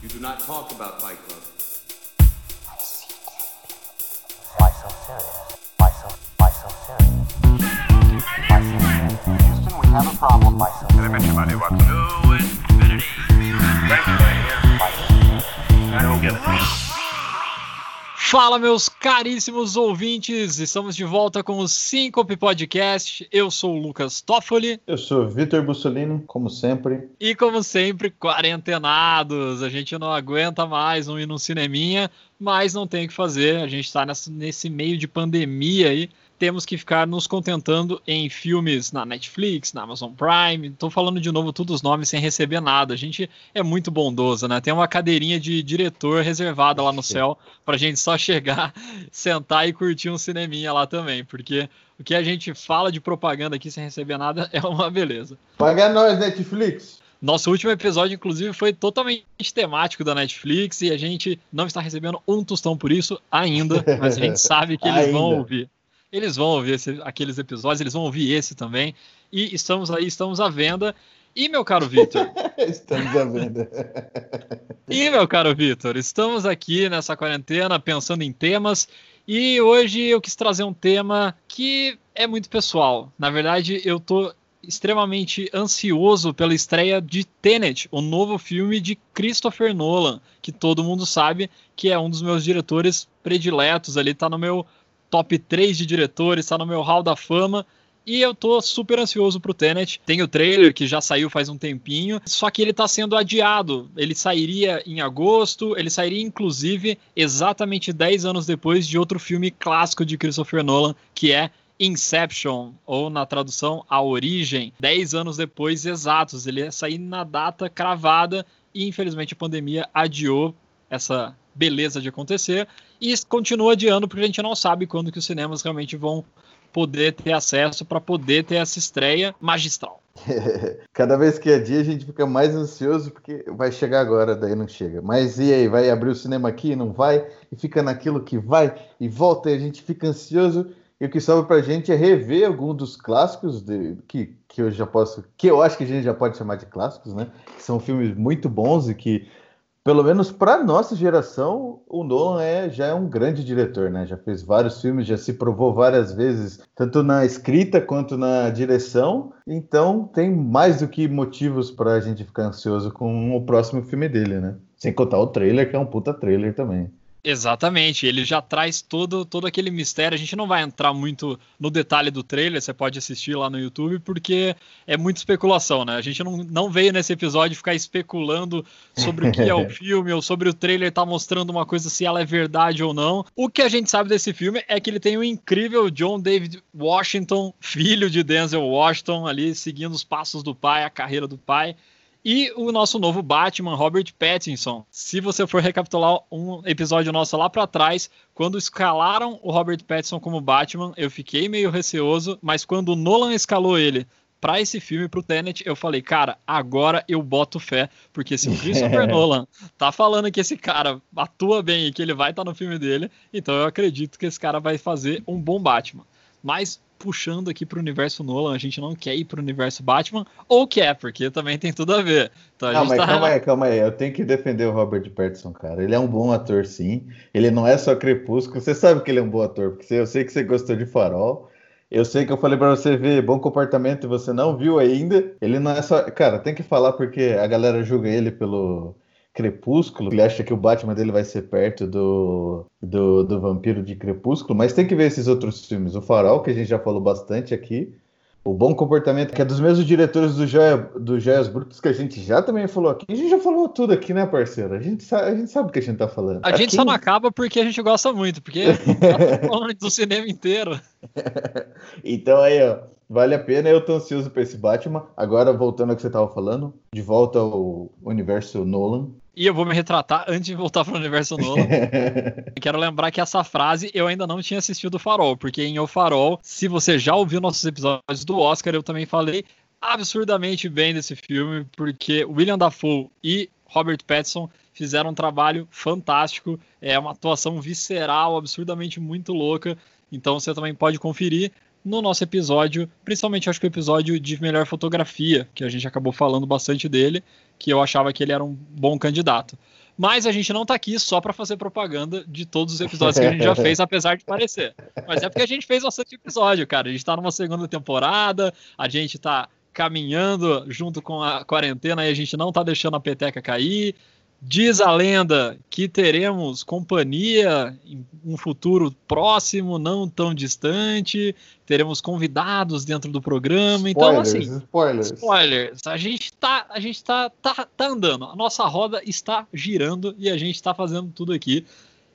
You do not talk about Fight Club. Why so serious? Why so, why so serious? Why so serious? Houston, we have a problem. Why so serious? Why so serious? Fala, meus caríssimos ouvintes! Estamos de volta com o Syncope Podcast. Eu sou o Lucas Toffoli Eu sou Vitor Bussolini, como sempre. e, como sempre, quarentenados. A gente não aguenta mais não ir num cineminha, mas não tem o que fazer. A gente está nesse meio de pandemia aí. Temos que ficar nos contentando em filmes na Netflix, na Amazon Prime. Estou falando de novo todos os nomes sem receber nada. A gente é muito bondoso, né? Tem uma cadeirinha de diretor reservada lá no céu para a gente só chegar, sentar e curtir um cineminha lá também, porque o que a gente fala de propaganda aqui sem receber nada é uma beleza. Paga nós, Netflix! Nosso último episódio, inclusive, foi totalmente temático da Netflix e a gente não está recebendo um tostão por isso ainda, mas a gente sabe que eles vão ouvir. Eles vão ouvir esse- aqueles episódios, eles vão ouvir esse também. E estamos aí, estamos à venda. E, meu caro Vitor, Estamos à venda. e, meu caro Vitor, estamos aqui nessa quarentena pensando em temas. E hoje eu quis trazer um tema que é muito pessoal. Na verdade, eu tô extremamente ansioso pela estreia de Tenet, o novo filme de Christopher Nolan, que todo mundo sabe que é um dos meus diretores prediletos ali, tá no meu top 3 de diretores, tá no meu hall da fama. E eu tô super ansioso pro Tenet. Tem o trailer que já saiu faz um tempinho, só que ele tá sendo adiado. Ele sairia em agosto, ele sairia inclusive exatamente 10 anos depois de outro filme clássico de Christopher Nolan, que é Inception, ou na tradução A Origem, 10 anos depois exatos. Ele ia sair na data cravada e infelizmente a pandemia adiou essa beleza de acontecer e continua adiando porque a gente não sabe quando que os cinemas realmente vão poder ter acesso para poder ter essa estreia magistral. Cada vez que é dia, a gente fica mais ansioso porque vai chegar agora, daí não chega. Mas e aí, vai abrir o cinema aqui, não vai? E fica naquilo que vai e volta e a gente fica ansioso. E o que sobra pra gente é rever algum dos clássicos de- que, que eu já posso. Que eu acho que a gente já pode chamar de clássicos, né? Que são filmes muito bons e que, pelo menos para nossa geração, o Nolan é, já é um grande diretor, né? Já fez vários filmes, já se provou várias vezes, tanto na escrita quanto na direção. Então tem mais do que motivos para a gente ficar ansioso com o próximo filme dele, né? Sem contar o trailer, que é um puta trailer também. Exatamente, ele já traz todo, todo aquele mistério. A gente não vai entrar muito no detalhe do trailer, você pode assistir lá no YouTube, porque é muita especulação, né? A gente não, não veio nesse episódio ficar especulando sobre o que é o filme ou sobre o trailer tá mostrando uma coisa se ela é verdade ou não. O que a gente sabe desse filme é que ele tem o incrível John David Washington, filho de Denzel Washington, ali seguindo os passos do pai, a carreira do pai. E o nosso novo Batman, Robert Pattinson. Se você for recapitular um episódio nosso lá pra trás, quando escalaram o Robert Pattinson como Batman, eu fiquei meio receoso, mas quando o Nolan escalou ele pra esse filme, pro Tenet, eu falei, cara, agora eu boto fé, porque se o Christopher Nolan tá falando que esse cara atua bem e que ele vai estar no filme dele, então eu acredito que esse cara vai fazer um bom Batman. Mas puxando aqui pro universo Nolan, a gente não quer ir pro universo Batman, ou quer, porque também tem tudo a ver. Então a Calma gente aí, tá calma aí, calma aí. Eu tenho que defender o Robert Pattinson, cara. Ele é um bom ator, sim. Ele não é só Crepúsculo. Você sabe que ele é um bom ator, porque eu sei que você gostou de Farol. Eu sei que eu falei pra você ver Bom Comportamento e você não viu ainda. Ele não é só. Cara, tem que falar porque a galera julga ele pelo Crepúsculo. Ele acha que o Batman dele vai ser perto do, do, do vampiro de Crepúsculo. Mas tem que ver esses outros filmes. O Farol, que a gente já falou bastante aqui. O Bom Comportamento, que é dos mesmos diretores do, Joia, do Joias Brutas, que a gente já também falou aqui. A gente já falou tudo aqui, né, parceiro? A gente sabe, a gente sabe o que a gente tá falando. A gente Aqui- só não acaba porque a gente gosta muito, porque tá falando do cinema inteiro. Então aí, ó, vale a pena. Eu tô ansioso pra esse Batman. Agora, voltando ao que você tava falando, de volta ao universo Nolan. E eu vou me retratar antes de voltar para o universo Nolan. Quero lembrar que essa frase eu ainda não tinha assistido o Farol, porque em O Farol, se você já ouviu nossos episódios do Oscar, eu também falei absurdamente bem desse filme, porque William Dafoe e Robert Pattinson fizeram um trabalho fantástico, é uma atuação visceral, absurdamente muito louca, então você também pode conferir no nosso episódio, principalmente acho que o episódio de melhor fotografia, que a gente acabou falando bastante dele, que eu achava que ele era um bom candidato. Mas a gente não tá aqui só para fazer propaganda de todos os episódios que a gente já fez, apesar de parecer. Mas é porque a gente fez bastante episódio, cara. A gente tá numa segunda temporada, a gente tá caminhando junto com a quarentena e a gente não tá deixando a peteca cair. Diz a lenda que teremos companhia em um futuro próximo, não tão distante. Teremos convidados dentro do programa. então, assim, spoilers. spoilers. A gente tá, a gente tá, tá, tá andando. A nossa roda está girando e a gente está fazendo tudo aqui.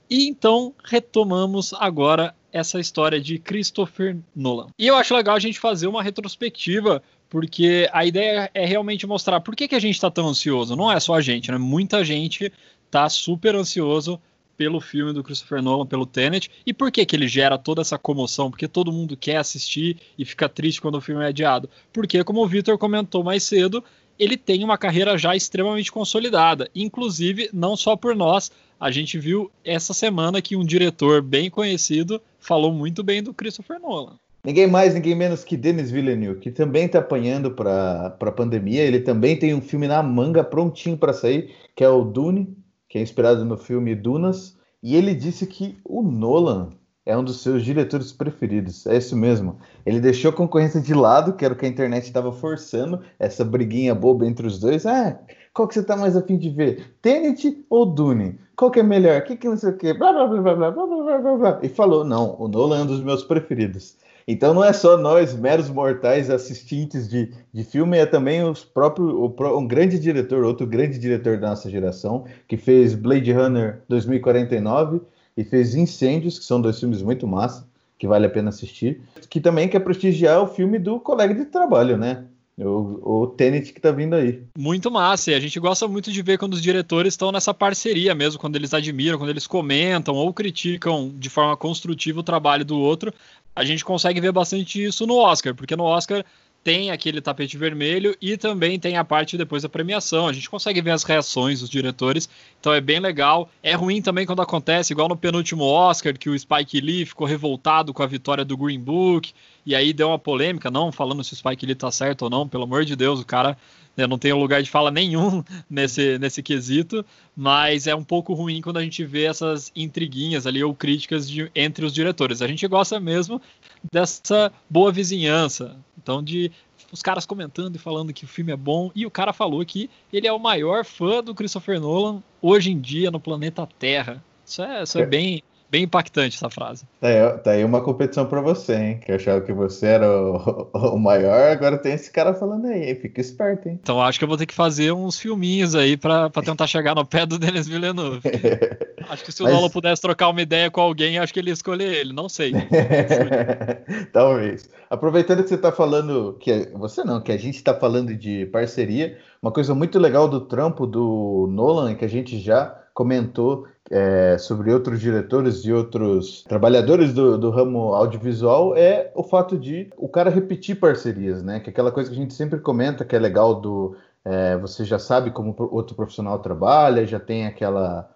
E então retomamos agora essa história de Christopher Nolan. E eu acho legal a gente fazer uma retrospectiva porque a ideia é realmente mostrar por que, que a gente está tão ansioso. Não é só a gente, né? Muita gente está super ansioso pelo filme do Christopher Nolan, pelo Tenet, e por que, que ele gera toda essa comoção? Porque todo mundo quer assistir e fica triste quando o filme é adiado. Porque, como o Victor comentou mais cedo, ele tem uma carreira já extremamente consolidada. Inclusive, não só por nós, a gente viu essa semana que um diretor bem conhecido falou muito bem do Christopher Nolan. Ninguém mais, ninguém menos que Denis Villeneuve, que também está apanhando para a pandemia. Ele também tem um filme na manga prontinho para sair, que é o Dune, que é inspirado no filme Dunas. E ele disse que o Nolan é um dos seus diretores preferidos. É isso mesmo. Ele deixou a concorrência de lado, que era o que a internet estava forçando, essa briguinha boba entre os dois. Ah, qual que você está mais afim de ver? Tenet ou Dune? Qual que é melhor? O que que não sei o que? Blá, blá, blá, blá, blá, blá, blá, blá. E falou, não, o Nolan é um dos meus preferidos. Então não é só nós, meros mortais assistentes de, de filme, é também os próprios, o, um grande diretor, outro grande diretor da nossa geração, que fez Blade Runner 2049 e fez Incêndios, que são dois filmes muito massa, que vale a pena assistir, que também quer prestigiar o filme do colega de trabalho, né? O, o Tenet que tá vindo aí. Muito massa, e a gente gosta muito de ver quando os diretores estão nessa parceria mesmo, quando eles admiram, quando eles comentam ou criticam de forma construtiva o trabalho do outro. A gente consegue ver bastante isso no Oscar, porque no Oscar tem aquele tapete vermelho e também tem a parte depois da premiação. A gente consegue ver as reações dos diretores, então é bem legal. É ruim também quando acontece, igual no penúltimo Oscar, que o Spike Lee ficou revoltado com a vitória do Green Book, e aí deu uma polêmica, não falando se o Spike Lee tá certo ou não, pelo amor de Deus, o cara né, não tem lugar de fala nenhum nesse, nesse quesito, mas é um pouco ruim quando a gente vê essas intriguinhas ali ou críticas de, entre os diretores. A gente gosta mesmo dessa boa vizinhança, então de os caras comentando e falando que o filme é bom, e o cara falou que ele é o maior fã do Christopher Nolan hoje em dia no planeta Terra. Isso é, isso é, é. bem Bem impactante essa frase. Tá aí, tá aí uma competição para você, hein? Que achava que você era o, o, maior, agora tem esse cara falando aí, fica esperto, hein? Então acho que eu vou ter que fazer uns filminhos aí para tentar chegar no pé do Denis Villeneuve. acho que se o Mas... Nolan pudesse trocar uma ideia com alguém, acho que ele ia escolher ele, não sei. Talvez. Aproveitando que você tá falando, que você não, que a gente tá falando de parceria, uma coisa muito legal do trampo do Nolan, que a gente já comentou é, sobre outros diretores e outros trabalhadores do, do, ramo audiovisual é o fato de o cara repetir parcerias, né? Que é aquela coisa que a gente sempre comenta que é legal do é, você já sabe como outro profissional trabalha, já tem aquela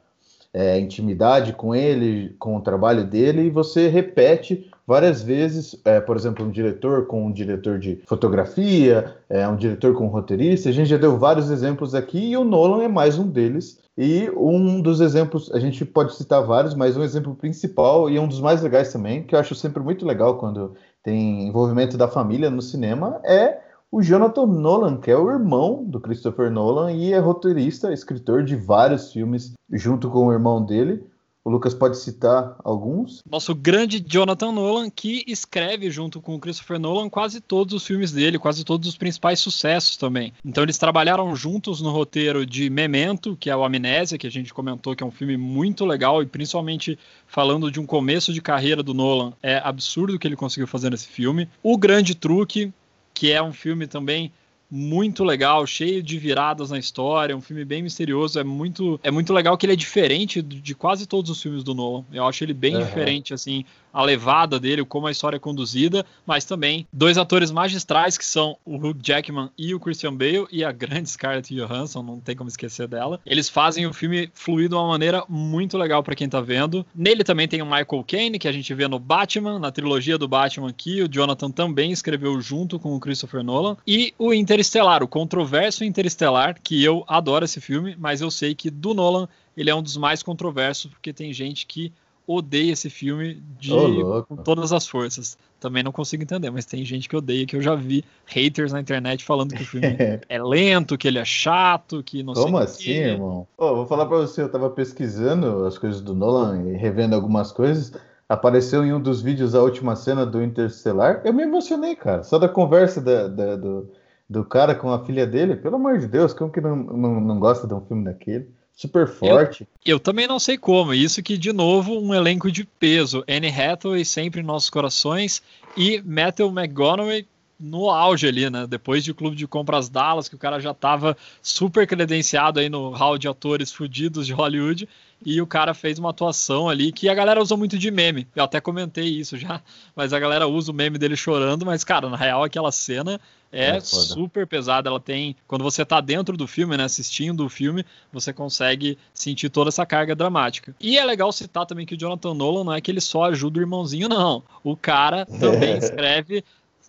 é, intimidade com ele, com o trabalho dele, e você repete várias vezes, é, por exemplo, um diretor com um diretor de fotografia, é, um diretor com um roteirista. A gente já deu vários exemplos aqui e o Nolan é mais um deles. E um dos exemplos, a gente pode citar vários, mas um exemplo principal e um dos mais legais também, que eu acho sempre muito legal quando tem envolvimento da família no cinema, é o Jonathan Nolan, que é o irmão do Christopher Nolan e é roteirista, escritor de vários filmes junto com o irmão dele. O Lucas pode citar alguns. Nosso grande Jonathan Nolan, que escreve junto com o Christopher Nolan quase todos os filmes dele, quase todos os principais sucessos também. Então eles trabalharam juntos no roteiro de Memento, que é o Amnésia, que a gente comentou que é um filme muito legal e principalmente falando de um começo de carreira do Nolan, é absurdo o que ele conseguiu fazer nesse filme. O Grande Truque, que é um filme também muito legal, cheio de viradas na história, um filme bem misterioso, é muito é muito legal que ele é diferente de quase todos os filmes do Nolan. Eu acho ele bem uhum. diferente assim, a levada dele, como a história é conduzida, mas também dois atores magistrais que são o Hugh Jackman e o Christian Bale e a grande Scarlett Johansson, não tem como esquecer dela. Eles fazem o filme fluir de uma maneira muito legal para quem tá vendo. Nele também tem o Michael Caine, que a gente vê no Batman, na trilogia do Batman aqui, o Jonathan também escreveu junto com o Christopher Nolan, e o Interestelar, o controverso Interestelar, que eu adoro esse filme, mas eu sei que do Nolan ele é um dos mais controversos, porque tem gente que odeia esse filme de Ô, com todas as forças. Também não consigo entender, mas tem gente que odeia, que eu já vi haters na internet falando que o filme é lento, que ele é chato, que não Como sei o assim, quê. irmão? Ô, vou falar pra você, eu tava pesquisando as coisas do Nolan e revendo algumas coisas. Apareceu em um dos vídeos a última cena do Interstellar. Eu me emocionei, cara. Só da conversa da- da- do, do cara com a filha dele. Pelo amor de Deus, como que não, não, não gosta de um filme daquele? Super forte. Eu também não sei como. Isso que, de novo, um elenco de peso. Anne Hathaway sempre em nossos corações e Matthew McConaughey no auge ali, né? Depois de Clube de Compras Dallas, que o cara já tava super credenciado aí no hall de atores fudidos de Hollywood, e o cara fez uma atuação ali que a galera usou muito de meme. Eu até comentei isso já, mas a galera usa o meme dele chorando, mas cara, na real aquela cena é, É super pesada. Ela tem, quando você tá dentro do filme, né, assistindo o filme, você consegue sentir toda essa carga dramática. E é legal citar também que o Jonathan Nolan não é que ele só ajuda o irmãozinho, não. O cara também escreve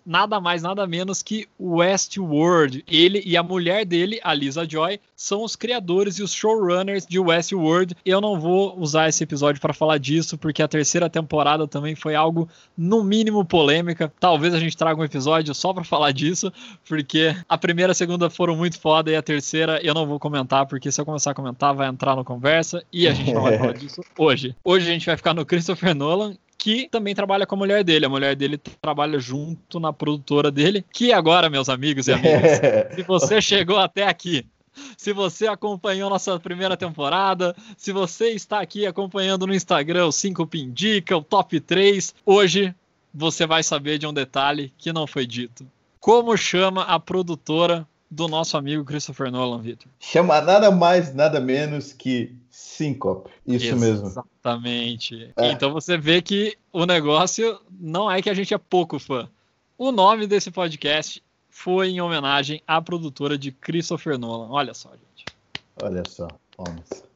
nada mais, nada menos que Westworld. Ele e a mulher dele, a Lisa Joy, são os criadores e os showrunners de Westworld. Eu não vou usar esse episódio para falar disso, porque a terceira temporada também foi algo, no mínimo, polêmica. Talvez a gente traga um episódio só para falar disso, porque a primeira e a segunda foram muito foda e a terceira eu não vou comentar, porque se eu começar a comentar, vai entrar no conversa e a gente não vai falar disso hoje. Hoje a gente vai ficar no Christopher Nolan que também trabalha com a mulher dele. A mulher dele trabalha junto na produtora dele, que agora, meus amigos e amigas, se você chegou até aqui, se você acompanhou nossa primeira temporada, se você está aqui acompanhando no Instagram o 5 Pindica, o Top 3, hoje você vai saber de um detalhe que não foi dito. Como chama a produtora do nosso amigo Christopher Nolan, Victor? Chama nada mais, nada menos que Syncope. Isso mesmo. Exatamente. É. Então você vê que o negócio não é que a gente é pouco fã. O nome desse podcast foi em homenagem à produtora de Christopher Nolan. Olha só, gente. Olha só, vamos.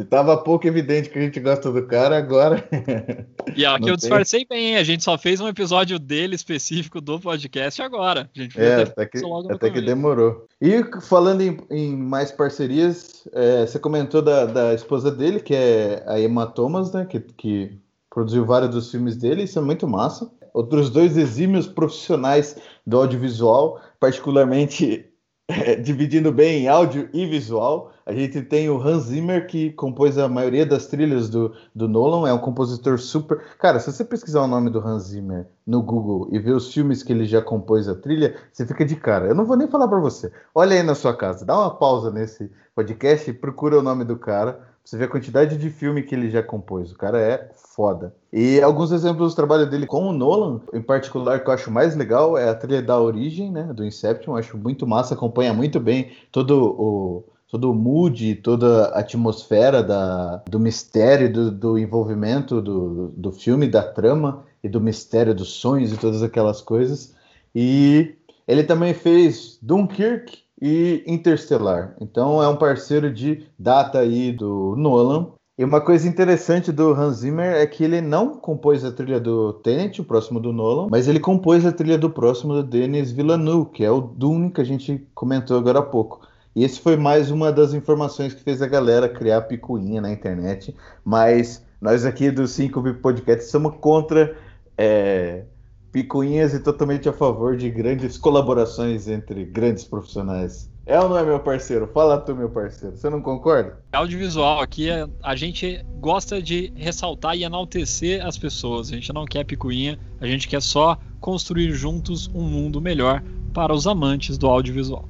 Se tava pouco evidente que a gente gosta do cara, agora. E aqui eu tem. disfarcei bem, a gente só fez um episódio dele específico do podcast agora. A gente É, até que, até que demorou. E falando em, em mais parcerias, é, você comentou da, da esposa dele, que é a Emma Thomas, né? Que, que produziu vários dos filmes dele, isso é muito massa. Outros dois exímios profissionais do audiovisual, particularmente dividindo bem em áudio e visual. A gente tem o Hans Zimmer, que compôs a maioria das trilhas do, do Nolan, é um compositor super. Cara, se você pesquisar o nome do Hans Zimmer no Google e ver os filmes que ele já compôs a trilha, você fica de cara. Eu não vou nem falar pra você. Olha aí na sua casa, dá uma pausa nesse podcast e procura o nome do cara. Você vê a quantidade de filme que ele já compôs. O cara é foda. E alguns exemplos do trabalho dele com o Nolan, em particular, que eu acho mais legal, é a trilha da Origem, né? Do Inception. Eu acho muito massa, acompanha muito bem todo o, todo o mood, toda a atmosfera da, do mistério, do, do envolvimento do, do filme, da trama e do mistério dos sonhos e todas aquelas coisas. E ele também fez Dunkirk e Interstellar. Então é um parceiro de data aí do Nolan. E uma coisa interessante do Hans Zimmer é que ele não compôs a trilha do Tenet, o próximo do Nolan, mas ele compôs a trilha do próximo do Denis Villeneuve, que é o Dune que a gente comentou agora há pouco. E esse foi mais uma das informações que fez a galera criar picuinha na internet. Mas nós aqui do 5 Bip Podcast somos contra é, picuinhas e totalmente a favor de grandes colaborações entre grandes profissionais. É ou não é, meu parceiro? Fala tu, meu parceiro. Você não concorda? Audiovisual aqui, a gente gosta de ressaltar e enaltecer as pessoas. A gente não quer picuinha, a gente quer só construir juntos um mundo melhor para os amantes do audiovisual.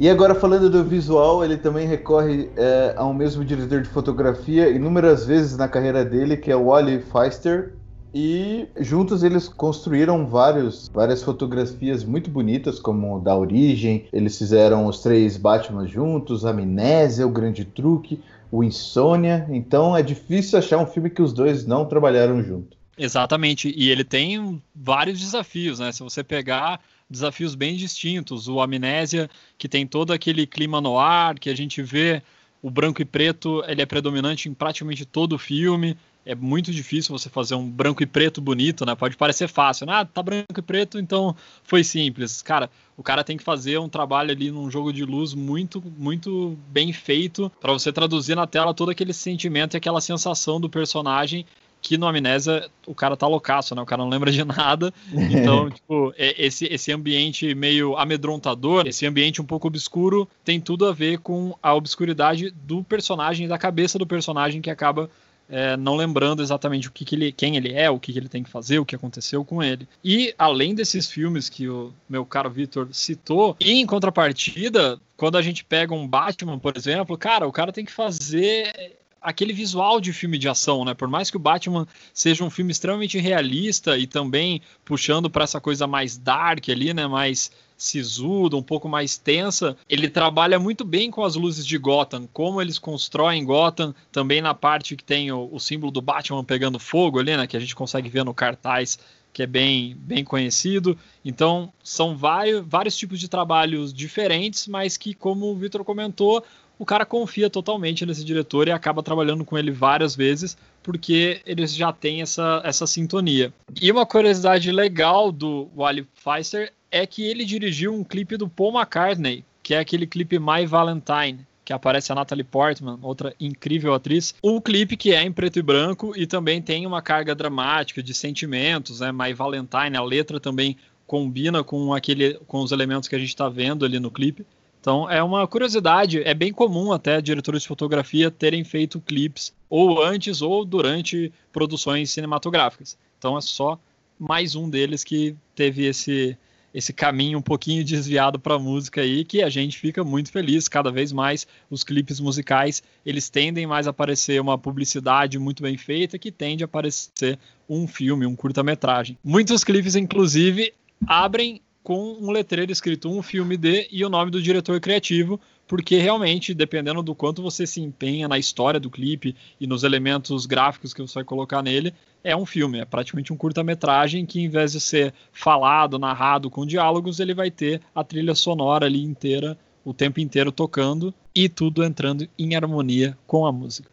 E agora falando do visual, ele também recorre é, ao mesmo diretor de fotografia inúmeras vezes na carreira dele, que é o Wally Feister. E juntos eles construíram vários, várias fotografias muito bonitas, como da origem. Eles fizeram os três Batman juntos, Amnésia, O Grande Truque, o Insônia. Então é difícil achar um filme que os dois não trabalharam junto. Exatamente, e ele tem vários desafios, né? Se você pegar desafios bem distintos, o Amnésia, que tem todo aquele clima no ar, que a gente vê o branco e preto, ele é predominante em praticamente todo o filme. É muito difícil você fazer um branco e preto bonito, né? Pode parecer fácil, né? Ah, tá branco e preto, então foi simples. Cara, o cara tem que fazer um trabalho ali num jogo de luz muito, muito bem feito para você traduzir na tela todo aquele sentimento e aquela sensação do personagem que no Amnésia o cara tá loucaço, né? O cara não lembra de nada. Então, tipo, é, esse, esse ambiente meio amedrontador, esse ambiente um pouco obscuro, tem tudo a ver com a obscuridade do personagem, da cabeça do personagem que acaba é, não lembrando exatamente o que, que, ele, quem ele é, o que, que ele tem que fazer, o que aconteceu com ele. E além desses filmes que o meu caro Vitor citou, e em contrapartida, quando a gente pega um Batman, por exemplo, cara, o cara tem que fazer aquele visual de filme de ação, né? Por mais que o Batman seja um filme extremamente realista e também puxando para essa coisa mais dark ali, né? Mais sisuda, um pouco mais tensa, ele trabalha muito bem com as luzes de Gotham, como eles constroem Gotham, também na parte que tem o, o símbolo do Batman pegando fogo ali, né? Que a gente consegue ver no cartaz que é bem, bem conhecido. Então, são vários, vários tipos de trabalhos diferentes, mas que, como o Vitor comentou, o cara confia totalmente nesse diretor e acaba trabalhando com ele várias vezes, porque eles já têm essa, essa sintonia. E uma curiosidade legal do Wally Pfizer é que ele dirigiu um clipe do Paul McCartney, que é aquele clipe My Valentine, que aparece a Natalie Portman, outra incrível atriz. Um clipe que é em preto e branco e também tem uma carga dramática de sentimentos, né? My Valentine, a letra também combina com aquele com os elementos que a gente está vendo ali no clipe. Então é uma curiosidade, é bem comum até diretores de fotografia terem feito clipes ou antes ou durante produções cinematográficas. Então é só mais um deles que teve esse esse caminho um pouquinho desviado para a música aí, que a gente fica muito feliz. Cada vez mais os clipes musicais eles tendem mais a aparecer uma publicidade muito bem feita, que tende a aparecer um filme, um curta-metragem. Muitos clipes, inclusive, abrem com um letreiro escrito um filme de e o nome do diretor criativo, porque realmente, dependendo do quanto você se empenha na história do clipe e nos elementos gráficos que você vai colocar nele, é um filme, é praticamente um curta-metragem que, em vez de ser falado, narrado com diálogos, ele vai ter a trilha sonora ali inteira, o tempo inteiro tocando e tudo entrando em harmonia com a música.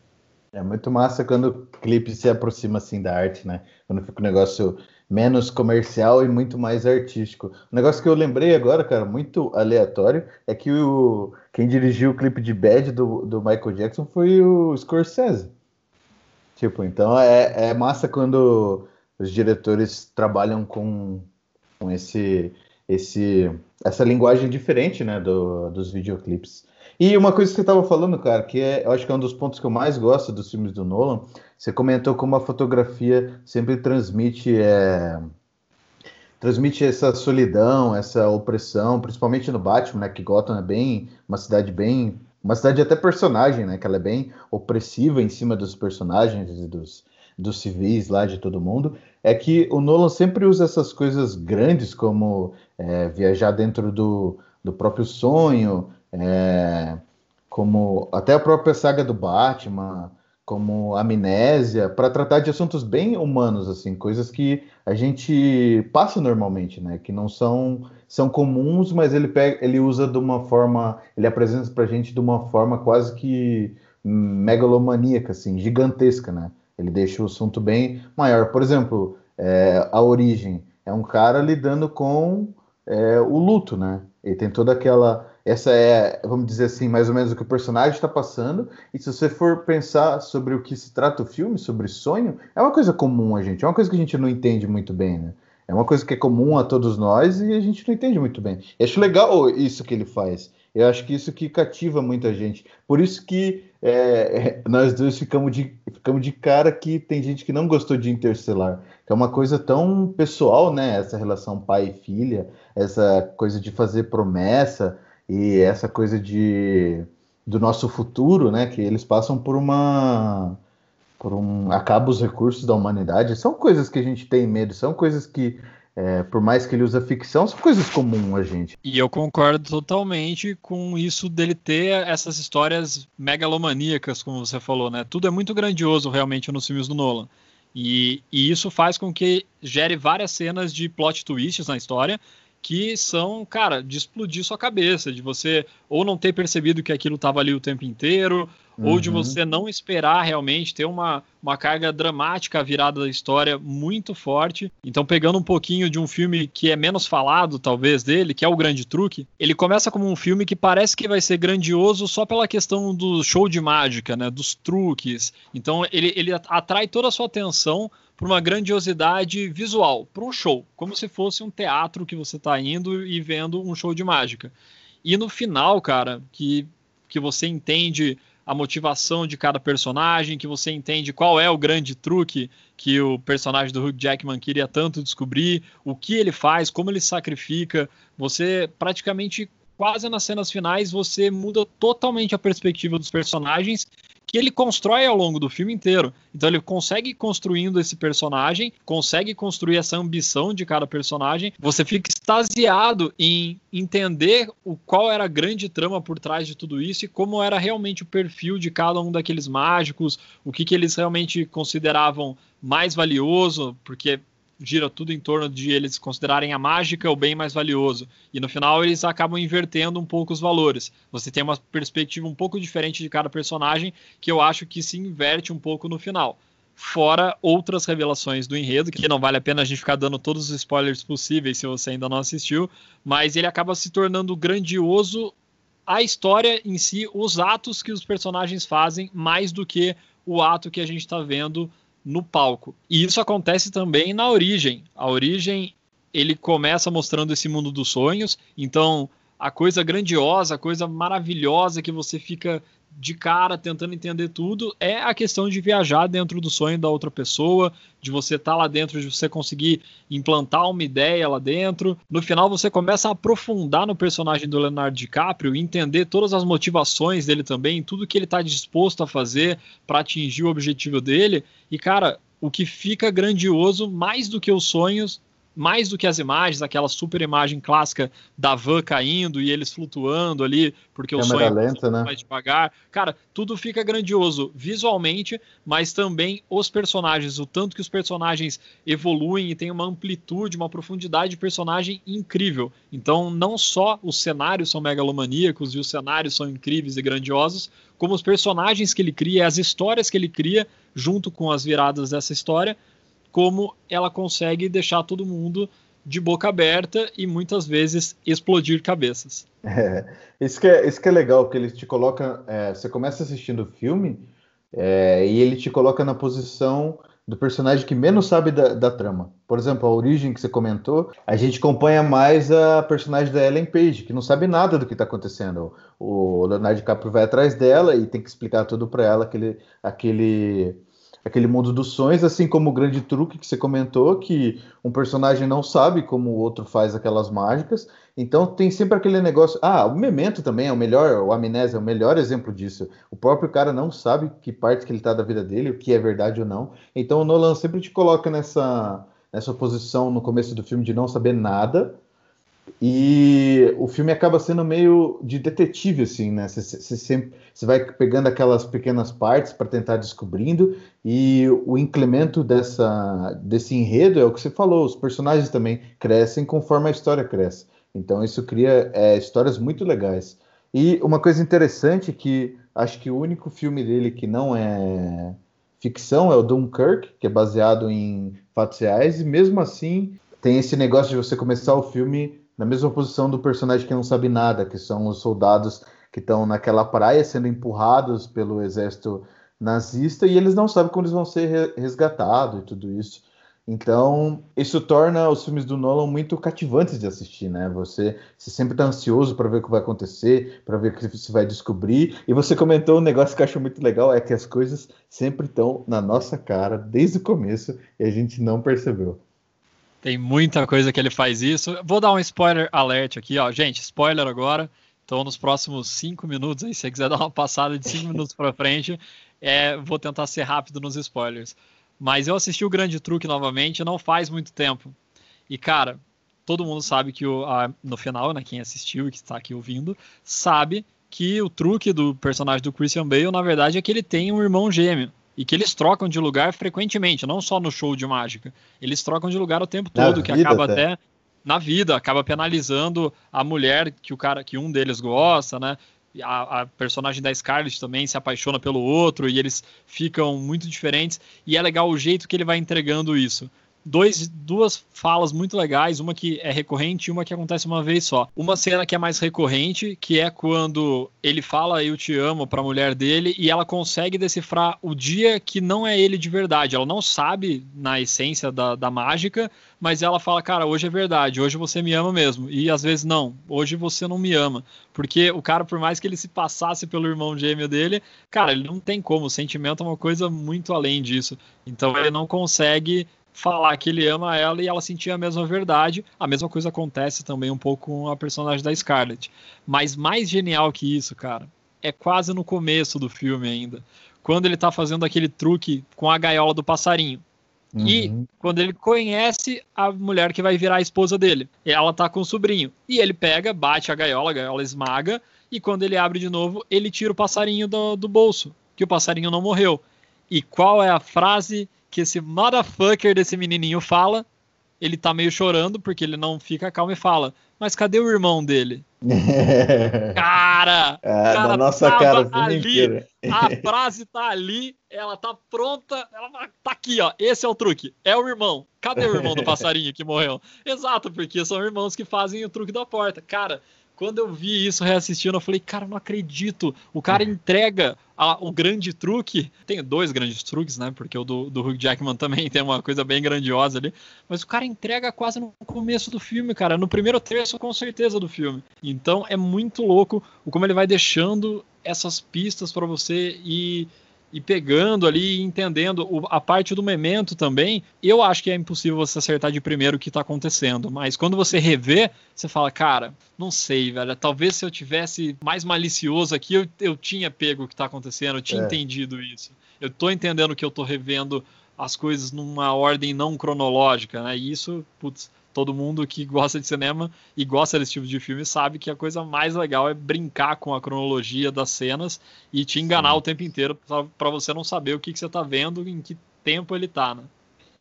É muito massa quando o clipe se aproxima assim da arte, né? Quando fica um negócio menos comercial e muito mais artístico. Um negócio que eu lembrei agora, cara, muito aleatório, é que o, quem dirigiu o clipe de Bad do, do Michael Jackson foi o Scorsese. Tipo, então é, é massa quando os diretores trabalham com, com esse, esse, essa linguagem diferente, né, do, dos videoclipes. E uma coisa que você estava falando, cara, que é, eu acho que é um dos pontos que eu mais gosto dos filmes do Nolan, você comentou como a fotografia sempre transmite é, transmite essa solidão, essa opressão, principalmente no Batman, né, que Gotham é bem uma cidade bem uma cidade até personagem, né, que ela é bem opressiva em cima dos personagens e dos dos civis lá de todo mundo, é que o Nolan sempre usa essas coisas grandes como é, viajar dentro do, do próprio sonho, é, como até a própria saga do Batman, como amnésia, para tratar de assuntos bem humanos, assim, coisas que a gente passa normalmente, né? Que não são são comuns, mas ele pega, ele usa de uma forma, ele apresenta para gente de uma forma quase que megalomaníaca, assim, gigantesca, né? Ele deixa o assunto bem maior. Por exemplo, é, a origem é um cara lidando com é, o luto, né? Ele tem toda aquela essa é, vamos dizer assim, mais ou menos o que o personagem está passando. E se você for pensar sobre o que se trata o filme, sobre sonho, é uma coisa comum a gente, é uma coisa que a gente não entende muito bem, né? É uma coisa que é comum a todos nós e a gente não entende muito bem. Eu acho legal isso que ele faz. Eu acho que isso que cativa muita gente. Por isso que é, nós dois ficamos de, ficamos de cara que tem gente que não gostou de Interstellar, que é uma coisa tão pessoal, né? Essa relação pai e filha, essa coisa de fazer promessa, e essa coisa de do nosso futuro, né? Que eles passam por uma por um acaba os recursos da humanidade. São coisas que a gente tem medo, são coisas que é, por mais que ele use ficção, são coisas comuns a gente. E eu concordo totalmente com isso dele ter essas histórias megalomaníacas, como você falou, né? Tudo é muito grandioso realmente nos filmes do Nolan. E, e isso faz com que gere várias cenas de plot twists na história que são, cara, de explodir sua cabeça, de você ou não ter percebido que aquilo estava ali o tempo inteiro, uhum. ou de uhum. você não esperar realmente ter uma, uma carga dramática virada da história muito forte. Então, pegando um pouquinho de um filme que é menos falado, talvez, dele, que é O Grande Truque, ele começa como um filme que parece que vai ser grandioso só pela questão do show de mágica, né, dos truques. Então, ele, ele atrai toda a sua atenção para uma grandiosidade visual, para um show, como se fosse um teatro que você está indo e vendo um show de mágica. E no final, cara, que, que você entende a motivação de cada personagem, que você entende qual é o grande truque que o personagem do Hugh Jackman queria tanto descobrir, o que ele faz, como ele sacrifica, você praticamente quase nas cenas finais você muda totalmente a perspectiva dos personagens que ele constrói ao longo do filme inteiro. Então ele consegue construindo esse personagem, consegue construir essa ambição de cada personagem. Você fica extasiado em entender o qual era a grande trama por trás de tudo isso e como era realmente o perfil de cada um daqueles mágicos, o que, que eles realmente consideravam mais valioso, porque gira tudo em torno de eles considerarem a mágica o bem mais valioso. E no final eles acabam invertendo um pouco os valores. Você tem uma perspectiva um pouco diferente de cada personagem, que eu acho que se inverte um pouco no final. Fora outras revelações do enredo, que não vale a pena a gente ficar dando todos os spoilers possíveis se você ainda não assistiu, mas ele acaba se tornando grandioso a história em si, os atos que os personagens fazem, mais do que o ato que a gente está vendo no palco. E isso acontece também na origem. A origem, ele começa mostrando esse mundo dos sonhos, então a coisa grandiosa, a coisa maravilhosa que você fica de cara tentando entender tudo é a questão de viajar dentro do sonho da outra pessoa, de você estar tá lá dentro, de você conseguir implantar uma ideia lá dentro. No final você começa a aprofundar no personagem do Leonardo DiCaprio, entender todas as motivações dele também, tudo que ele está disposto a fazer para atingir o objetivo dele. E cara, o que fica grandioso mais do que os sonhos mais do que as imagens, aquela super imagem clássica da van caindo e eles flutuando ali, porque o sonho lenta, né? mais devagar. Cara, tudo fica grandioso visualmente, mas também os personagens, o tanto que os personagens evoluem e tem uma amplitude, uma profundidade de personagem incrível. Então, não só os cenários são megalomaníacos e os cenários são incríveis e grandiosos, como os personagens que ele cria, as histórias que ele cria, junto com as viradas dessa história, como ela consegue deixar todo mundo de boca aberta e muitas vezes explodir cabeças. É, isso, que é, isso que é legal, porque ele te coloca. É, você começa assistindo o filme é, e ele te coloca na posição do personagem que menos sabe da, da, trama. Por exemplo, a origem que você comentou, a gente acompanha mais a personagem da Ellen Page, que não sabe nada do que está acontecendo. O Leonardo DiCaprio vai atrás dela e tem que explicar tudo para ela, aquele, aquele aquele mundo dos sonhos, assim como o grande truque que você comentou, que um personagem não sabe como o outro faz aquelas mágicas. Então tem sempre aquele negócio. Ah, o Memento também é o melhor, o Amnésia é o melhor exemplo disso. O próprio cara não sabe que parte que ele está da vida dele, o que é verdade ou não. Então o Nolan sempre te coloca nessa, nessa posição no começo do filme de não saber nada e o filme acaba sendo meio de detetive, assim, né? Você, vai pegando aquelas pequenas partes para tentar descobrindo, e o incremento dessa, desse enredo é o que você falou, os personagens também crescem conforme a história cresce. Então isso cria é, histórias muito legais. E uma coisa interessante que acho que o único filme dele que não é ficção é o Dunkirk, que é baseado em fatos reais, e mesmo assim tem esse negócio de você começar o filme na mesma posição do personagem que não sabe nada, que são os soldados que estão naquela praia sendo empurrados pelo exército nazista e eles não sabem como eles vão ser resgatados e tudo isso. Então, isso torna os filmes do Nolan muito cativantes de assistir, né? Você, você sempre está ansioso para ver o que vai acontecer, para ver o que você vai descobrir. E você comentou um negócio que eu acho muito legal, é que as coisas sempre estão na nossa cara desde o começo e a gente não percebeu. Tem muita coisa que ele faz isso. Vou dar um spoiler alert aqui, ó. Gente, spoiler agora. Então, nos próximos cinco minutos, aí, se você quiser dar uma passada de cinco minutos para frente, é, vou tentar ser rápido nos spoilers. Mas eu assisti o Grande Truque novamente, não faz muito tempo. E, cara, todo mundo sabe que o, a, no final, né, quem assistiu e que está aqui ouvindo, sabe que o truque do personagem do Christian Bale, na verdade, é que ele tem um irmão gêmeo. E que eles trocam de lugar frequentemente, não só no show de mágica. Eles trocam de lugar o tempo todo, que acaba até. até na vida, acaba penalizando a mulher que o cara, que um deles gosta, né? A, a, personagem da Scarlett também se apaixona pelo outro e eles ficam muito diferentes. E é legal o jeito que ele vai entregando isso dois, duas falas muito legais, uma que é recorrente e uma que acontece uma vez só. Uma cena que é mais recorrente, que é quando ele fala eu te amo para a mulher dele e ela consegue decifrar o dia que não é ele de verdade. Ela não sabe na essência da, da mágica, mas ela fala, cara, hoje é verdade, hoje você me ama mesmo. E às vezes não, hoje você não me ama. Porque o cara, por mais que ele se passasse pelo irmão gêmeo dele, cara, ele não tem como. O sentimento é uma coisa muito além disso. Então ele não consegue falar que ele ama ela e ela sentir a mesma verdade. A mesma coisa acontece também um pouco com a personagem da Scarlett. Mas mais genial que isso, cara, é quase no começo do filme ainda. Quando ele tá fazendo aquele truque com a gaiola do passarinho. Uhum. E quando ele conhece a mulher que vai virar a esposa dele, ela tá com o sobrinho. E ele pega, bate a gaiola, a gaiola esmaga, e quando ele abre de novo, ele tira o passarinho do, do bolso, que o passarinho não morreu. E qual é a frase que esse motherfucker desse menininho fala. Ele tá meio chorando porque ele não fica calmo e fala: Mas cadê o irmão dele? cara! É, cara na nossa cara ali, A frase tá ali, ela tá pronta, ela tá aqui, ó. Esse é o truque. É o irmão. Cadê o irmão do passarinho que morreu? Exato, porque são irmãos que fazem o truque da porta. Cara, quando eu vi isso reassistindo, eu falei, cara, não acredito. O cara uhum. entrega a, o grande truque. Tem dois grandes truques, né? Porque o do, do Hugh Jackman também tem uma coisa bem grandiosa ali. Mas o cara entrega quase no começo do filme, cara. No primeiro terço, com certeza, do filme. Então é muito louco o como ele vai deixando essas pistas para você e e pegando ali, entendendo o, a parte do memento também, eu acho que é impossível você acertar de primeiro o que está acontecendo. Mas quando você revê, você fala, cara, não sei, velho. Talvez se eu tivesse mais malicioso aqui, eu, eu tinha pego o que está acontecendo, eu tinha é. entendido isso. Eu tô entendendo que eu tô revendo as coisas numa ordem não cronológica, né? E isso, putz, todo mundo que gosta de cinema e gosta desse tipo de filme sabe que a coisa mais legal é brincar com a cronologia das cenas e te enganar Sim. o tempo inteiro para você não saber o que, que você está vendo, em que tempo ele está, né?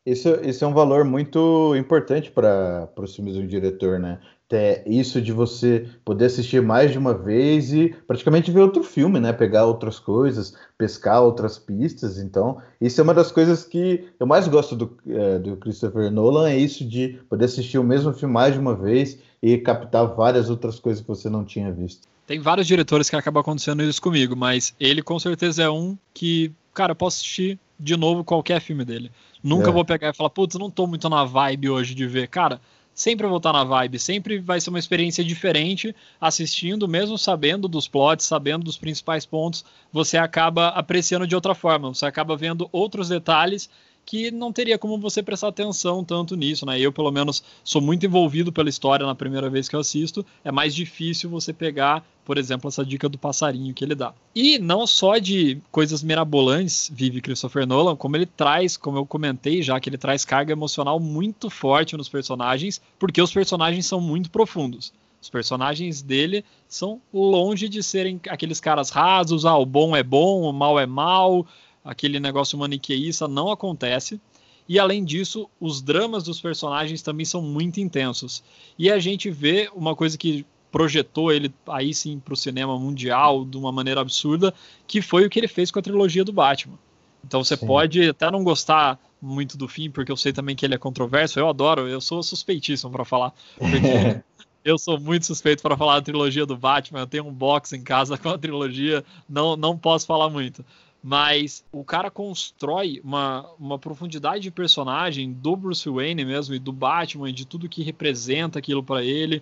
Isso, isso é um valor muito importante para os filmes do diretor, né? É isso de você poder assistir mais de uma vez e praticamente ver outro filme, né? Pegar outras coisas, pescar outras pistas. Então, isso é uma das coisas que eu mais gosto do, é, do Christopher Nolan, é isso de poder assistir o mesmo filme mais de uma vez e captar várias outras coisas que você não tinha visto. Tem vários diretores que acabam acontecendo isso comigo, mas ele com certeza é um que, cara, eu posso assistir de novo qualquer filme dele. Nunca é. vou pegar e falar, putz, não tô muito na vibe hoje de ver. Cara, sempre vou estar na vibe, sempre vai ser uma experiência diferente assistindo, mesmo sabendo dos plots, sabendo dos principais pontos, você acaba apreciando de outra forma, você acaba vendo outros detalhes que não teria como você prestar atenção tanto nisso, né? Eu, pelo menos, sou muito envolvido pela história na primeira vez que eu assisto. É mais difícil você pegar, por exemplo, essa dica do passarinho que ele dá. E não só de coisas mirabolantes vive Christopher Nolan, como ele traz, como eu comentei já, que ele traz carga emocional muito forte nos personagens, porque os personagens são muito profundos. Os personagens dele são longe de serem aqueles caras rasos, ah, o bom é bom, o mal é mal, aquele negócio maniqueísta não acontece. E além disso, os dramas dos personagens também são muito intensos. E a gente vê uma coisa que projetou ele aí sim para o cinema mundial de uma maneira absurda, que foi o que ele fez com a trilogia do Batman. Então você sim. pode até não gostar muito do fim, porque eu sei também que ele é controverso. Eu adoro, eu sou suspeitíssimo para falar. Porque eu sou muito suspeito para falar da trilogia do Batman. Eu tenho um box em casa com a trilogia, não, não posso falar muito mas o cara constrói uma, uma profundidade de personagem do Bruce Wayne mesmo e do Batman e de tudo que representa aquilo para ele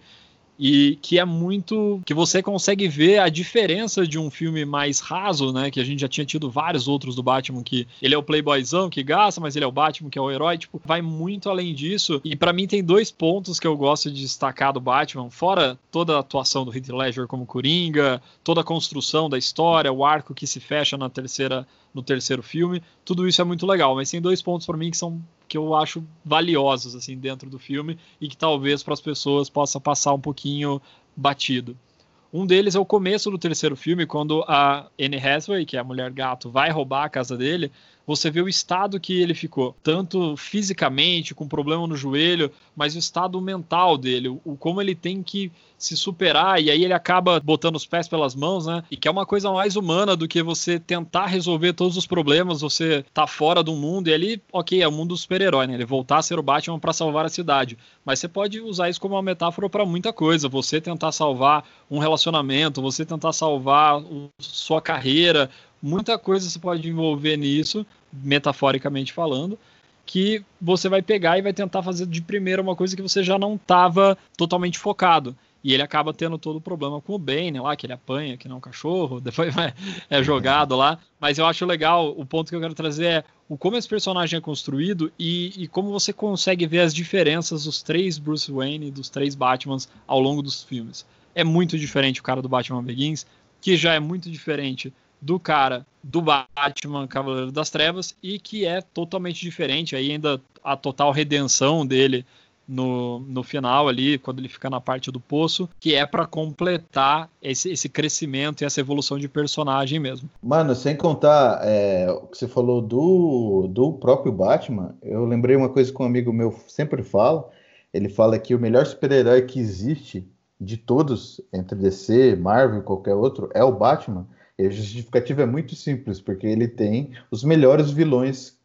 e que é muito que você consegue ver a diferença de um filme mais raso, né, que a gente já tinha tido vários outros do Batman que ele é o playboyzão que gasta, mas ele é o Batman que é o herói, tipo, vai muito além disso. E para mim tem dois pontos que eu gosto de destacar do Batman, fora toda a atuação do Heath Ledger como Coringa, toda a construção da história, o arco que se fecha na terceira no terceiro filme, tudo isso é muito legal, mas tem dois pontos para mim que são que eu acho valiosos assim dentro do filme e que talvez para as pessoas possa passar um pouquinho batido. Um deles é o começo do terceiro filme, quando a Anne Hathaway, que é a mulher gato, vai roubar a casa dele você vê o estado que ele ficou, tanto fisicamente, com problema no joelho, mas o estado mental dele, o como ele tem que se superar e aí ele acaba botando os pés pelas mãos, né? E que é uma coisa mais humana do que você tentar resolver todos os problemas, você tá fora do mundo e ali, ok, é o mundo do super-herói, né? Ele voltar a ser o Batman para salvar a cidade, mas você pode usar isso como uma metáfora para muita coisa. Você tentar salvar um relacionamento, você tentar salvar sua carreira, muita coisa você pode envolver nisso, metaforicamente falando, que você vai pegar e vai tentar fazer de primeira uma coisa que você já não estava totalmente focado. E ele acaba tendo todo o problema com o Bane lá, que ele apanha, que não é um cachorro, depois é jogado lá. Mas eu acho legal, o ponto que eu quero trazer é o como esse personagem é construído e, e como você consegue ver as diferenças dos três Bruce Wayne dos três Batmans ao longo dos filmes. É muito diferente o cara do Batman Begins, que já é muito diferente do cara do Batman Cavaleiro das Trevas e que é totalmente diferente. Aí ainda a total redenção dele no, no final ali, quando ele fica na parte do poço, que é para completar esse, esse crescimento e essa evolução de personagem mesmo. Mano, sem contar é, o que você falou do, do próprio Batman, eu lembrei uma coisa que um amigo meu sempre fala. Ele fala que o melhor super-herói que existe de todos, entre DC, Marvel qualquer outro, é o Batman. E a justificativa é muito simples, porque ele tem os melhores vilões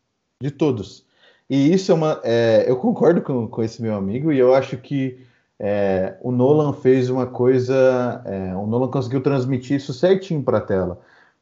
de todos. E isso é uma. É, eu concordo com, com esse meu amigo, e eu acho que é, o Nolan fez uma coisa. É, o Nolan conseguiu transmitir isso certinho para a tela.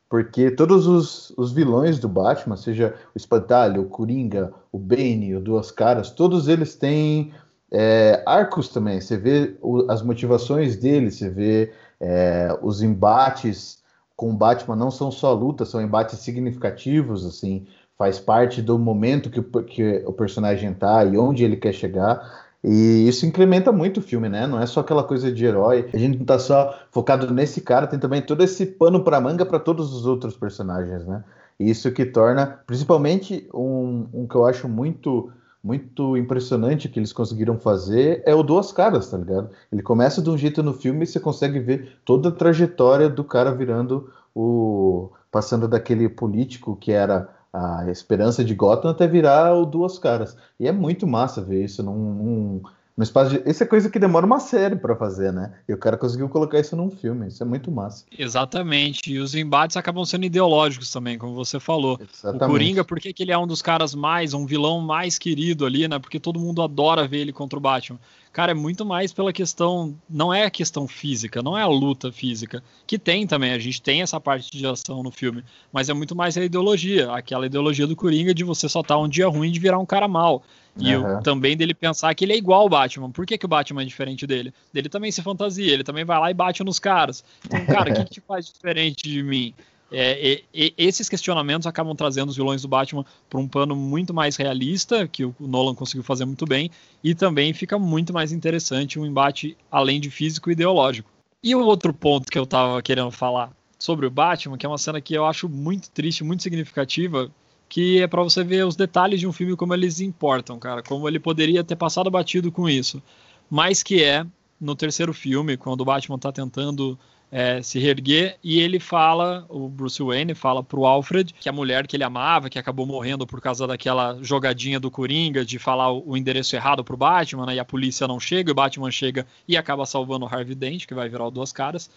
Porque todos os, os, vilões do Batman, seja o Espantalho, o Coringa, o Bane, o Duas Caras, todos eles têm é, arcos também. Você vê o, as motivações deles, você vê é, os embates com o Batman não são só lutas, são embates significativos, assim, faz parte do momento que o, que o personagem tá e onde ele quer chegar. E isso incrementa muito o filme, né? Não é só aquela coisa de herói. A gente não tá só focado nesse cara, tem também todo esse pano para manga para todos os outros personagens, né? Isso que torna, principalmente, um, um que eu acho muito muito impressionante que eles conseguiram fazer é o Duas Caras, tá ligado? Ele começa de um jeito no filme e você consegue ver toda a trajetória do cara virando o. passando daquele político que era a esperança de Gotham até virar o Duas Caras. E é muito massa ver isso num, num no espaço de... Isso é coisa que demora uma série para fazer, né? E o cara conseguiu colocar isso num filme. Isso é muito massa. Exatamente. E os embates acabam sendo ideológicos também, como você falou. Exatamente. O Coringa, por que, que ele é um dos caras mais, um vilão mais querido ali, né? Porque todo mundo adora ver ele contra o Batman. Cara, é muito mais pela questão. Não é a questão física, não é a luta física. Que tem também, a gente tem essa parte de ação no filme. Mas é muito mais a ideologia. Aquela ideologia do Coringa de você só estar tá um dia ruim de virar um cara mal. E uhum. eu, também dele pensar que ele é igual ao Batman. Por que, que o Batman é diferente dele? Ele também se fantasia, ele também vai lá e bate nos caras. Então, cara, o que, que te faz diferente de mim? É, esses questionamentos acabam trazendo os vilões do Batman para um pano muito mais realista, que o Nolan conseguiu fazer muito bem, e também fica muito mais interessante um embate além de físico e ideológico. E o outro ponto que eu estava querendo falar sobre o Batman, que é uma cena que eu acho muito triste, muito significativa, que é para você ver os detalhes de um filme como eles importam, cara, como ele poderia ter passado batido com isso, mas que é no terceiro filme, quando o Batman tá tentando é, se reerguer e ele fala, o Bruce Wayne fala pro Alfred que a mulher que ele amava, que acabou morrendo por causa daquela jogadinha do Coringa de falar o, endereço errado pro Batman, né, e a polícia não chega, o Batman chega e acaba salvando o Harvey Dent, que vai virar o Duas Caras.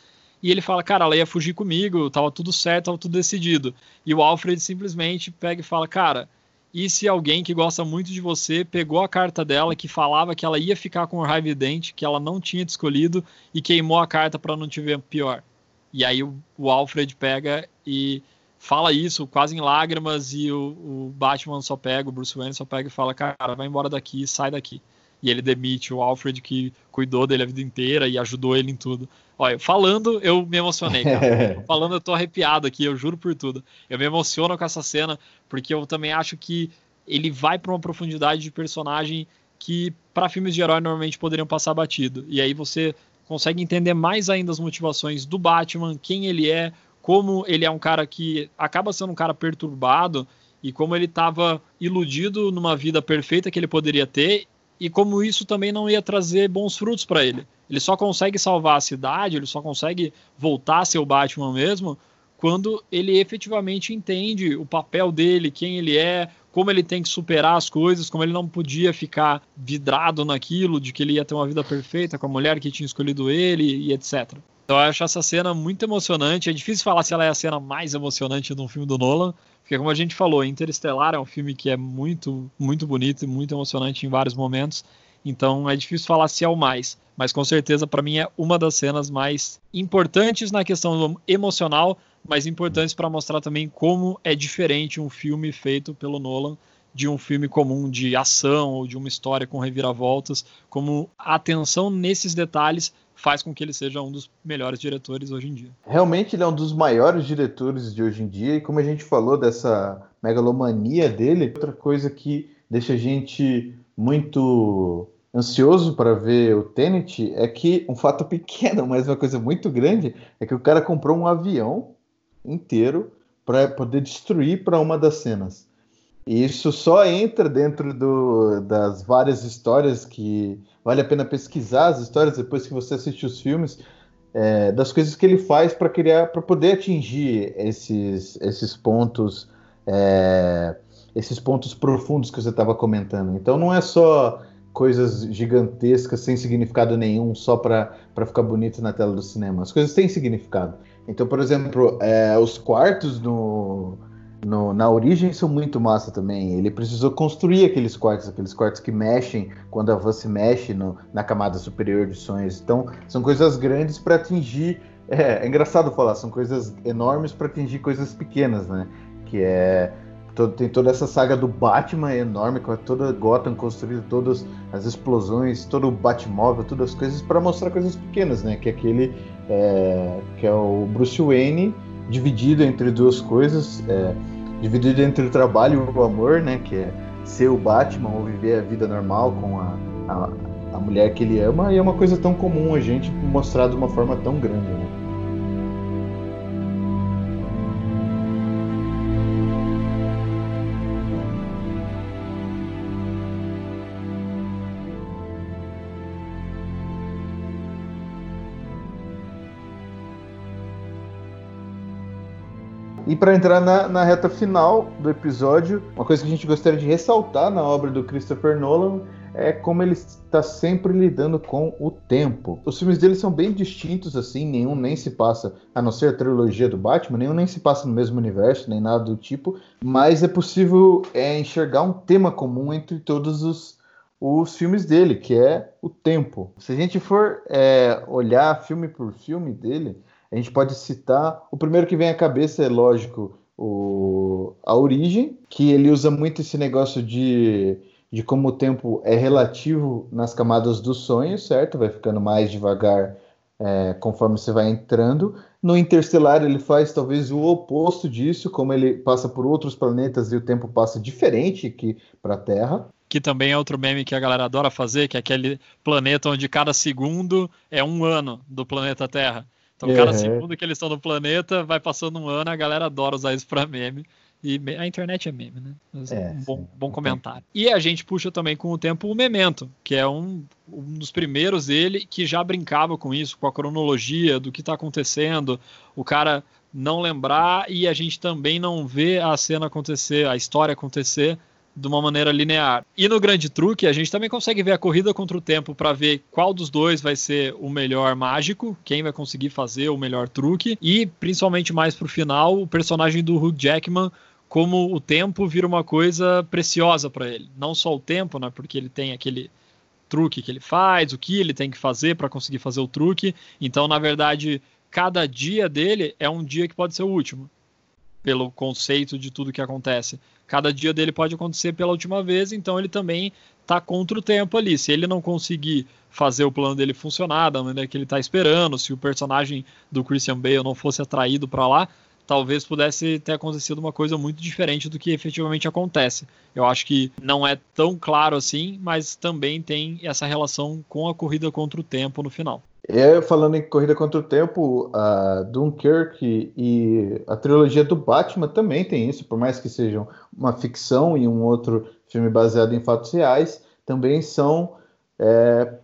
E ele fala, cara, ela ia fugir comigo, tava tudo certo, tava tudo decidido. E o Alfred simplesmente pega e fala, cara, e se alguém que gosta muito de você pegou a carta dela que falava que ela ia ficar com o Harvey Dent, que ela não tinha te escolhido e queimou a carta para não te ver pior. E aí o, Alfred pega e fala isso quase em lágrimas e o, o, Batman só pega, o Bruce Wayne só pega e fala, cara, vai embora daqui, sai daqui. e ele demite o Alfred que cuidou dele a vida inteira e ajudou ele em tudo. Olha, falando, eu me emocionei, cara. falando, eu tô arrepiado aqui, eu juro por tudo. Eu me emociono com essa cena, porque eu também acho que ele vai para uma profundidade de personagem que para filmes de herói normalmente poderiam passar batido. E aí você consegue entender mais ainda as motivações do Batman, quem ele é, como ele é um cara que acaba sendo um cara perturbado e como ele estava iludido numa vida perfeita que ele poderia ter e como isso também não ia trazer bons frutos para ele. Ele só consegue salvar a cidade, ele só consegue voltar a ser o Batman mesmo quando ele efetivamente entende o papel dele, quem ele é, como ele tem que superar as coisas, como ele não podia ficar vidrado naquilo de que ele ia ter uma vida perfeita com a mulher que tinha escolhido ele e etc. Então eu acho essa cena muito emocionante. É difícil falar se ela é a cena mais emocionante de um filme do Nolan, porque como a gente falou, Interestelar é um filme que é muito, muito bonito e muito emocionante em vários momentos. Então é difícil falar se é o mais, mas com certeza para mim é uma das cenas mais importantes na questão emocional, mas importantes para mostrar também como é diferente um filme feito pelo Nolan de um filme comum de ação ou de uma história com reviravoltas, como a atenção nesses detalhes faz com que ele seja um dos melhores diretores hoje em dia. Realmente ele é um dos maiores diretores de hoje em dia, e como a gente falou dessa megalomania dele, outra coisa que deixa a gente muito ansioso para ver o Tenet é que um fato pequeno, mas uma coisa muito grande, é que o cara comprou um avião inteiro para poder destruir para uma das cenas. E isso só entra dentro do, das várias histórias que vale a pena pesquisar as histórias depois que você assiste os filmes, é, das coisas que ele faz para criar, para poder atingir esses, esses pontos, é, esses pontos profundos que você estava comentando. Então não é só coisas gigantescas sem significado nenhum só para ficar bonito na tela do cinema. As coisas têm significado. Então, por exemplo, é, os quartos no no, na origem são muito massa também. Ele precisou construir aqueles quartos, aqueles quartos que mexem quando a van se mexe no, na camada superior de sonhos. Então, são coisas grandes para atingir. É, é, engraçado falar, são coisas enormes para atingir coisas pequenas, né? Que é. Todo, tem toda essa saga do Batman enorme, com toda Gotham construída, todas as explosões, todo o Batmóvel, todas as coisas, para mostrar coisas pequenas, né? Que é aquele. É, que é o Bruce Wayne dividido entre duas coisas, é, dividido entre o trabalho e o amor, né? Que é ser o Batman ou viver a vida normal com a, a, a mulher que ele ama, e é uma coisa tão comum a gente mostrar de uma forma tão grande, né? E para entrar na, na, reta final do episódio, uma coisa que a gente gostaria de ressaltar na obra do Christopher Nolan é como ele está sempre lidando com o tempo. Os filmes dele são bem distintos, assim, nenhum nem se passa, a não ser a trilogia do Batman, nenhum nem se passa no mesmo universo, nem nada do tipo, mas é possível é, enxergar um tema comum entre todos os, os filmes dele, que é o tempo. Se a gente for é, olhar filme por filme dele, a gente pode citar. O primeiro que vem à cabeça é, lógico, o, a origem, que ele usa muito esse negócio de, de como o tempo é relativo nas camadas dos sonhos, certo? Vai ficando mais devagar é, conforme você vai entrando. No Interstellar, ele faz talvez o oposto disso, como ele passa por outros planetas e o tempo passa diferente que para a Terra. Que também é outro meme que a galera adora fazer, que é aquele planeta onde cada segundo é um ano do planeta Terra. Então, cada segundo que eles estão no planeta, vai passando um ano, a galera adora usar isso pra meme. E a internet é meme, né? Mas é, um bom, bom comentário. E a gente puxa também com o tempo o Memento, que é um, um dos primeiros dele que já brincava com isso, com a cronologia do que está acontecendo, o cara não lembrar e a gente também não vê a cena acontecer, a história acontecer de uma maneira linear. E no grande truque, a gente também consegue ver a corrida contra o tempo para ver qual dos dois vai ser o melhor mágico, quem vai conseguir fazer o melhor truque, e principalmente mais pro final, o personagem do Hugh Jackman como o tempo vira uma coisa preciosa para ele. Não só o tempo, né, porque ele tem aquele truque que ele faz, o que ele tem que fazer para conseguir fazer o truque. Então, na verdade, cada dia dele é um dia que pode ser o último. pelo conceito de tudo que acontece. Cada dia dele pode acontecer pela última vez, então ele também está contra o tempo ali. Se ele não conseguir fazer o plano dele funcionar da maneira que ele está esperando, se o personagem do Christian Bale não fosse atraído para lá, talvez pudesse ter acontecido uma coisa muito diferente do que efetivamente acontece. Eu acho que não é tão claro assim, mas também tem essa relação com a corrida contra o tempo no final. É, falando em corrida contra o tempo, a Dunkirk e a trilogia do Batman também tem isso, por mais que sejam uma ficção e um outro filme baseado em fatos reais, também são é,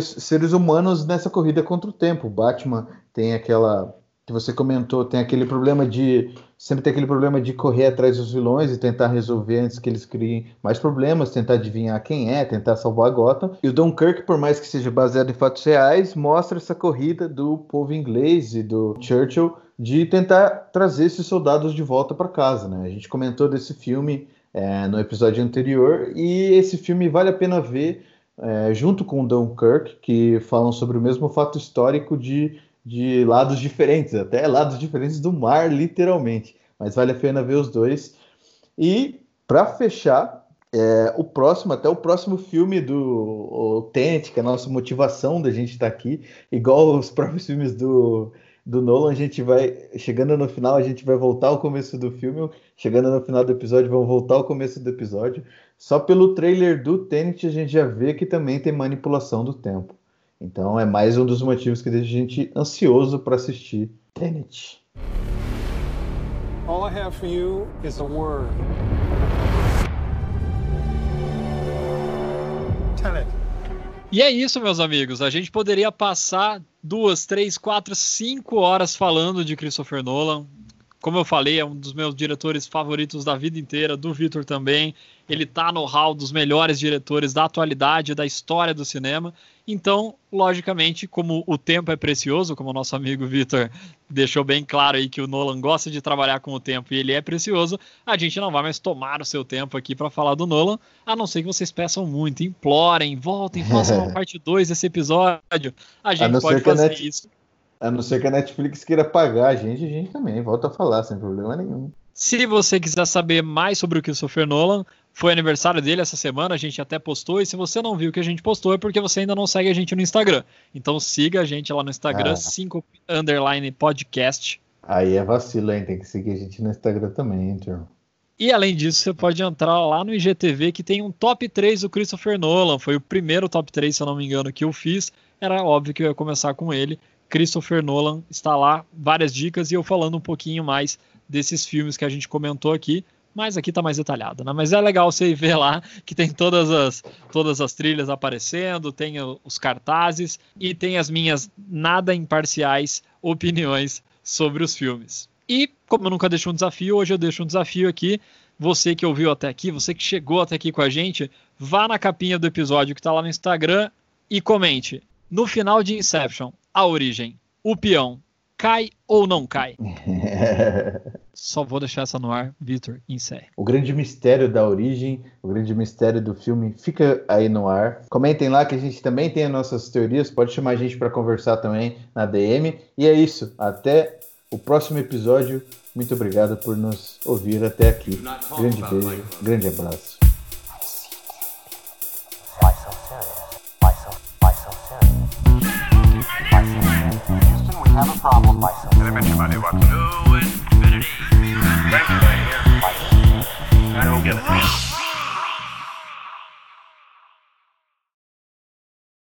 seres humanos nessa corrida contra o tempo. Batman tem aquela que você comentou, tem aquele problema de sempre tem aquele problema de correr atrás dos vilões e tentar resolver antes que eles criem mais problemas, tentar adivinhar quem é, tentar salvar a Gotham. E o Dunkirk, por mais que seja baseado em fatos reais, mostra essa corrida do povo inglês e do Churchill de tentar trazer esses soldados de volta para casa, né? A gente comentou desse filme é, no episódio anterior e esse filme vale a pena ver é, junto com o Dunkirk, que falam sobre o mesmo fato histórico de de lados diferentes, até lados diferentes do mar, literalmente. Mas vale a pena ver os dois. E para fechar, é, o próximo, até o próximo filme do Tenet, que é a nossa motivação da gente estar tá aqui, igual os próprios filmes do, do Nolan, a gente vai, chegando no final, a gente vai voltar ao começo do filme, chegando no final do episódio, vamos voltar ao começo do episódio. Só pelo trailer do Tenet a gente já vê que também tem manipulação do tempo. Então é mais um dos motivos que deixa a gente ansioso para assistir Tenet. All I have for you is a word. Tenet. E é isso, meus amigos. A gente poderia passar duas, três, quatro, cinco horas falando de Christopher Nolan. Como eu falei, é um dos meus diretores favoritos da vida inteira, do Victor também. Ele tá no hall dos melhores diretores da atualidade, da história do cinema. Então, logicamente, como o tempo é precioso, como o nosso amigo Victor deixou bem claro aí que o Nolan gosta de trabalhar com o tempo e ele é precioso, a gente não vai mais tomar o seu tempo aqui para falar do Nolan, a não ser que vocês peçam muito, implorem, voltem, façam uma parte 2 desse episódio. A gente a pode fazer net... isso. A não ser que a Netflix queira pagar a gente, a gente também volta a falar sem problema nenhum. Se você quiser saber mais sobre o Christopher Nolan, foi aniversário dele essa semana, a gente até postou. E se você não viu o que a gente postou, é porque você ainda não segue a gente no Instagram. Então siga a gente lá no Instagram, 5 ah. underline podcast. Aí é vacilo, hein? Tem que seguir a gente no Instagram também, hein, turma? E além disso, você pode entrar lá no IGTV que tem um top 3 do Christopher Nolan. Foi o primeiro top 3, se eu não me engano, que eu fiz. Era óbvio que eu ia começar com ele. Christopher Nolan está lá, várias dicas e eu falando um pouquinho mais desses filmes que a gente comentou aqui, mas aqui está mais detalhado, né? Mas é legal você ver lá que tem todas as, todas as trilhas aparecendo, tem os cartazes e tem as minhas nada imparciais opiniões sobre os filmes. E como eu nunca deixo um desafio, hoje eu deixo um desafio aqui. Você que ouviu até aqui, você que chegou até aqui com a gente, vá na capinha do episódio que está lá no Instagram e comente. No final de Inception, a origem, o peão, cai ou não cai? Só vou deixar essa no ar, Vitor, encerre. O grande mistério da origem, o grande mistério do filme fica aí no ar. Comentem lá que a gente também tem as nossas teorias, pode chamar a gente para conversar também na DM. E é isso, até o próximo episódio. Muito obrigado por nos ouvir até aqui. Grande beijo, grande abraço. have a problem by something. Did I mention about it? About to infinity. I don't get it.